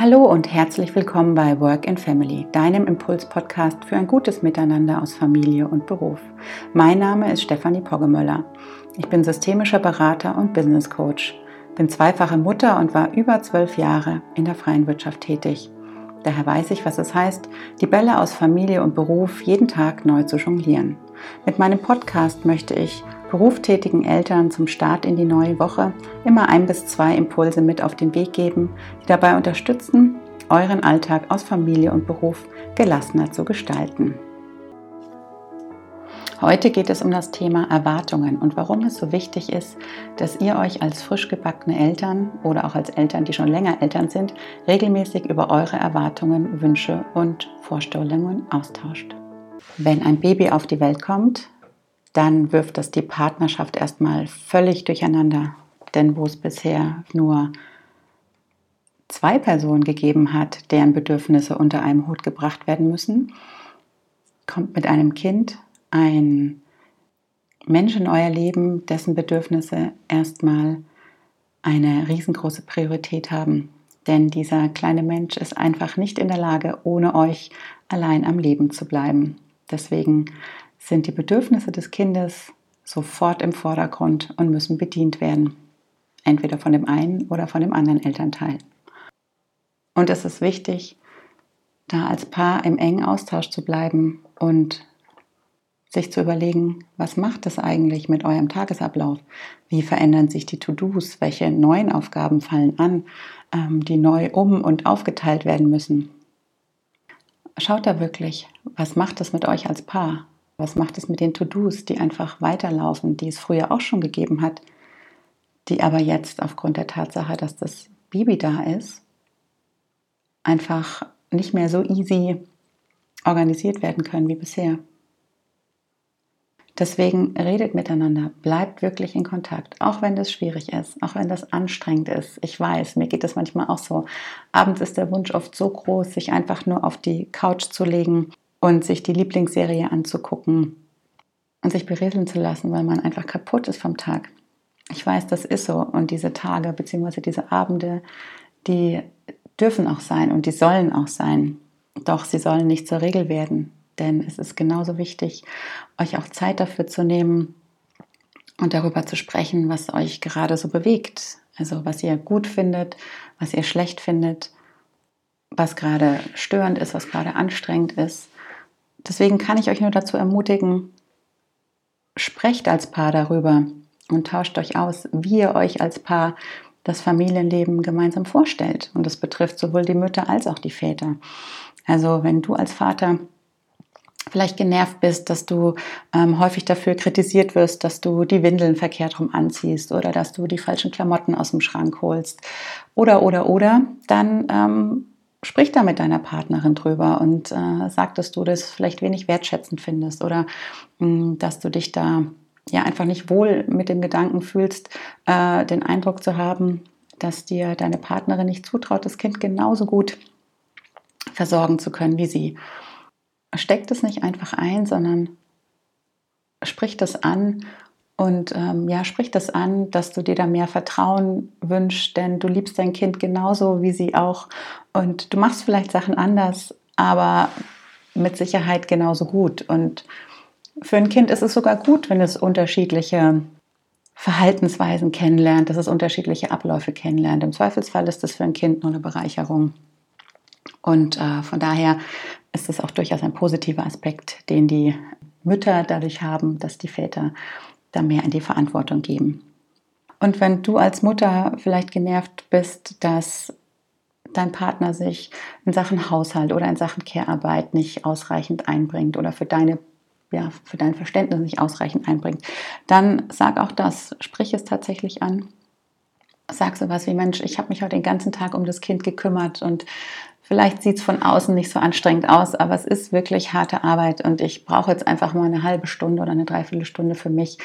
Hallo und herzlich willkommen bei Work and Family, deinem Impuls-Podcast für ein gutes Miteinander aus Familie und Beruf. Mein Name ist Stefanie Poggemöller. Ich bin systemischer Berater und Business Coach, bin zweifache Mutter und war über zwölf Jahre in der freien Wirtschaft tätig. Daher weiß ich, was es heißt, die Bälle aus Familie und Beruf jeden Tag neu zu jonglieren. Mit meinem Podcast möchte ich berufstätigen Eltern zum Start in die neue Woche immer ein bis zwei Impulse mit auf den Weg geben, die dabei unterstützen, euren Alltag aus Familie und Beruf gelassener zu gestalten. Heute geht es um das Thema Erwartungen und warum es so wichtig ist, dass ihr euch als frisch gebackene Eltern oder auch als Eltern, die schon länger Eltern sind, regelmäßig über eure Erwartungen, Wünsche und Vorstellungen austauscht. Wenn ein Baby auf die Welt kommt, dann wirft das die Partnerschaft erstmal völlig durcheinander. Denn wo es bisher nur zwei Personen gegeben hat, deren Bedürfnisse unter einem Hut gebracht werden müssen, kommt mit einem Kind ein Mensch in euer Leben, dessen Bedürfnisse erstmal eine riesengroße Priorität haben. Denn dieser kleine Mensch ist einfach nicht in der Lage, ohne euch allein am Leben zu bleiben. Deswegen sind die Bedürfnisse des Kindes sofort im Vordergrund und müssen bedient werden. Entweder von dem einen oder von dem anderen Elternteil. Und es ist wichtig, da als Paar im engen Austausch zu bleiben und sich zu überlegen, was macht es eigentlich mit eurem Tagesablauf? Wie verändern sich die To-Dos? Welche neuen Aufgaben fallen an, ähm, die neu um und aufgeteilt werden müssen? Schaut da wirklich, was macht es mit euch als Paar? Was macht es mit den To-Dos, die einfach weiterlaufen, die es früher auch schon gegeben hat, die aber jetzt aufgrund der Tatsache, dass das Baby da ist, einfach nicht mehr so easy organisiert werden können wie bisher. Deswegen redet miteinander, bleibt wirklich in Kontakt, auch wenn das schwierig ist, auch wenn das anstrengend ist. Ich weiß, mir geht das manchmal auch so. Abends ist der Wunsch oft so groß, sich einfach nur auf die Couch zu legen und sich die Lieblingsserie anzugucken und sich berieseln zu lassen, weil man einfach kaputt ist vom Tag. Ich weiß, das ist so und diese Tage bzw. diese Abende, die dürfen auch sein und die sollen auch sein. Doch sie sollen nicht zur Regel werden, denn es ist genauso wichtig, euch auch Zeit dafür zu nehmen und darüber zu sprechen, was euch gerade so bewegt. Also was ihr gut findet, was ihr schlecht findet, was gerade störend ist, was gerade anstrengend ist Deswegen kann ich euch nur dazu ermutigen, sprecht als Paar darüber und tauscht euch aus, wie ihr euch als Paar das Familienleben gemeinsam vorstellt. Und das betrifft sowohl die Mütter als auch die Väter. Also wenn du als Vater vielleicht genervt bist, dass du ähm, häufig dafür kritisiert wirst, dass du die Windeln verkehrt rum anziehst oder dass du die falschen Klamotten aus dem Schrank holst oder oder oder, dann ähm, sprich da mit deiner Partnerin drüber und äh, sag, dass du das vielleicht wenig wertschätzend findest oder mh, mm, dass du dich da ja einfach nicht wohl mit dem Gedanken fühlst, äh, den Eindruck zu haben, dass dir deine Partnerin nicht zutraut, das Kind genauso gut versorgen zu können wie sie. Steck das nicht einfach ein, sondern sprich das an und ähm, ja, sprich das an, dass du dir da mehr Vertrauen wünschst, denn du liebst dein Kind genauso wie sie auch. Und du machst vielleicht Sachen anders, aber mit Sicherheit genauso gut. Und für ein Kind ist es sogar gut, wenn es unterschiedliche Verhaltensweisen kennenlernt, dass es unterschiedliche Abläufe kennenlernt. Im Zweifelsfall ist das für ein Kind nur eine Bereicherung. Und äh, von daher ist es auch durchaus ein positiver Aspekt, den die Mütter dadurch haben, dass die Väter da mehr in die Verantwortung geben. Und wenn du als Mutter vielleicht genervt bist, dass dein Partner sich in Sachen Haushalt oder in Sachen Care-Arbeit nicht ausreichend einbringt oder für deine ja, für dein Verständnis nicht ausreichend einbringt, dann sag auch das, sprich es tatsächlich an. Sag so was wie, Mensch, ich habe mich heute den ganzen Tag um das Kind gekümmert und vielleicht sieht es von außen nicht so anstrengend aus, aber es ist wirklich harte Arbeit und ich brauche jetzt einfach mal eine halbe Stunde oder eine Dreiviertelstunde für mich,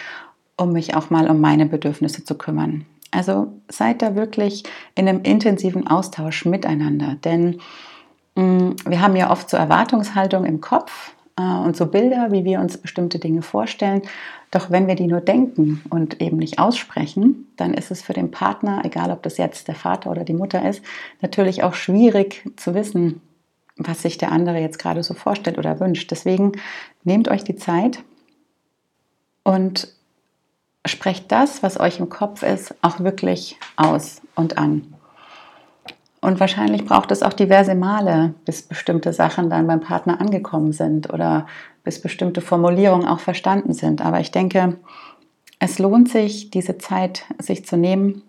um mich auch mal um meine Bedürfnisse zu kümmern. Also seid da wirklich in einem intensiven Austausch miteinander, denn mh, mm, wir haben ja oft so Erwartungshaltung im Kopf, äh, und so Bilder, wie wir uns bestimmte Dinge vorstellen. Doch wenn wir die nur denken und eben nicht aussprechen, dann ist es für den Partner, egal ob das jetzt der Vater oder die Mutter ist, natürlich auch schwierig zu wissen, was sich der andere jetzt gerade so vorstellt oder wünscht. Deswegen nehmt euch die Zeit und sprecht das, was euch im Kopf ist, auch wirklich aus und an. Und wahrscheinlich braucht es auch diverse Male, bis bestimmte Sachen dann beim Partner angekommen sind oder bis bestimmte Formulierungen auch verstanden sind. Aber ich denke, es lohnt sich, diese Zeit sich zu nehmen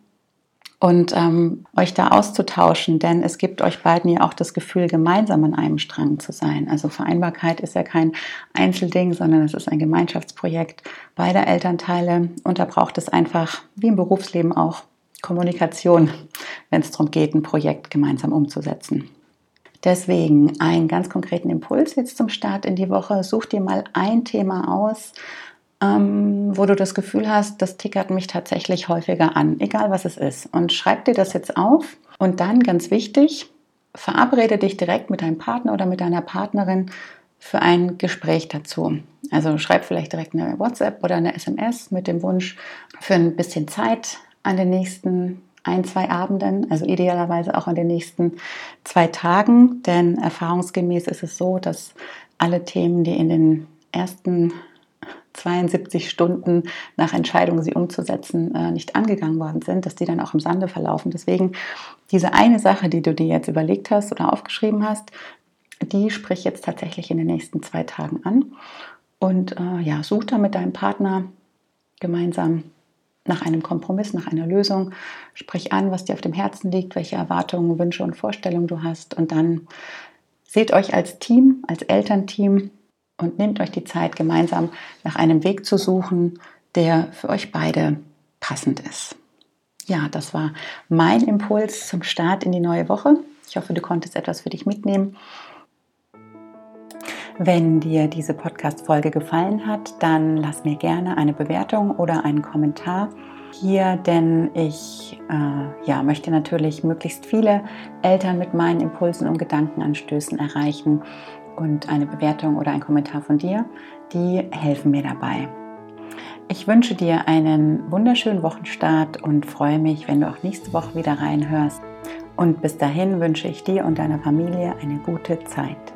und ähm, euch da auszutauschen, denn es gibt euch beiden ja auch das Gefühl, gemeinsam an einem Strang zu sein. Also Vereinbarkeit ist ja kein Einzelding, sondern es ist ein Gemeinschaftsprojekt beider Elternteile und da braucht es einfach, wie im Berufsleben auch, Kommunikation, wenn es darum geht, ein Projekt gemeinsam umzusetzen. Deswegen einen ganz konkreten Impuls jetzt zum Start in die Woche. Such dir mal ein Thema aus, ähm, wo du das Gefühl hast, das tickert mich tatsächlich häufiger an, egal was es ist. Und schreib dir das jetzt auf und dann ganz wichtig, verabrede dich direkt mit deinem Partner oder mit deiner Partnerin für ein Gespräch dazu. Also schreib vielleicht direkt eine WhatsApp oder eine SMS mit dem Wunsch für ein bisschen Zeit an den nächsten ein, zwei Abenden, also idealerweise auch an den nächsten zwei Tagen, denn erfahrungsgemäß ist es so, dass alle Themen, die in den ersten 72 Stunden nach Entscheidung, sie umzusetzen, äh, nicht angegangen worden sind, dass die dann auch im Sande verlaufen. Deswegen diese eine Sache, die du dir jetzt überlegt hast oder aufgeschrieben hast, die sprich jetzt tatsächlich in den nächsten zwei Tagen an und äh, ja, such da mit deinem Partner gemeinsam nach einem Kompromiss, nach einer Lösung. Sprich an, was dir auf dem Herzen liegt, welche Erwartungen, Wünsche und Vorstellungen du hast. Und dann seht euch als Team, als Elternteam und nehmt euch die Zeit, gemeinsam nach einem Weg zu suchen, der für euch beide passend ist. Ja, das war mein Impuls zum Start in die neue Woche. Ich hoffe, du konntest etwas für dich mitnehmen. Wenn dir diese Podcast-Folge gefallen hat, dann lass mir gerne eine Bewertung oder einen Kommentar hier, denn ich äh, ja, möchte natürlich möglichst viele Eltern mit meinen Impulsen und Gedankenanstößen erreichen. Und eine Bewertung oder ein Kommentar von dir, die helfen mir dabei. Ich wünsche dir einen wunderschönen Wochenstart und freue mich, wenn du auch nächste Woche wieder reinhörst. Und bis dahin wünsche ich dir und deiner Familie eine gute Zeit.